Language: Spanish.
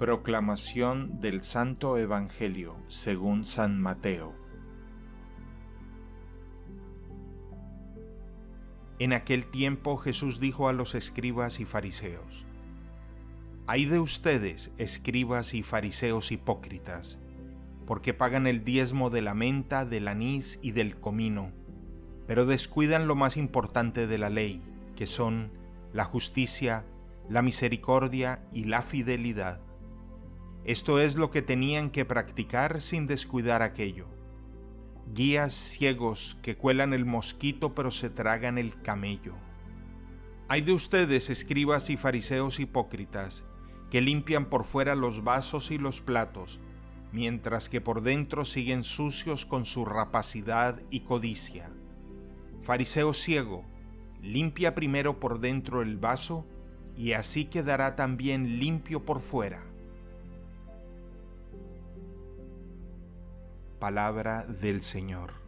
Proclamación del Santo Evangelio según San Mateo. En aquel tiempo Jesús dijo a los escribas y fariseos, Hay de ustedes, escribas y fariseos hipócritas, porque pagan el diezmo de la menta, del anís y del comino, pero descuidan lo más importante de la ley, que son la justicia, la misericordia y la fidelidad. Esto es lo que tenían que practicar sin descuidar aquello. Guías ciegos que cuelan el mosquito pero se tragan el camello. Hay de ustedes, escribas y fariseos hipócritas, que limpian por fuera los vasos y los platos, mientras que por dentro siguen sucios con su rapacidad y codicia. Fariseo ciego, limpia primero por dentro el vaso, y así quedará también limpio por fuera. Palabra del Señor.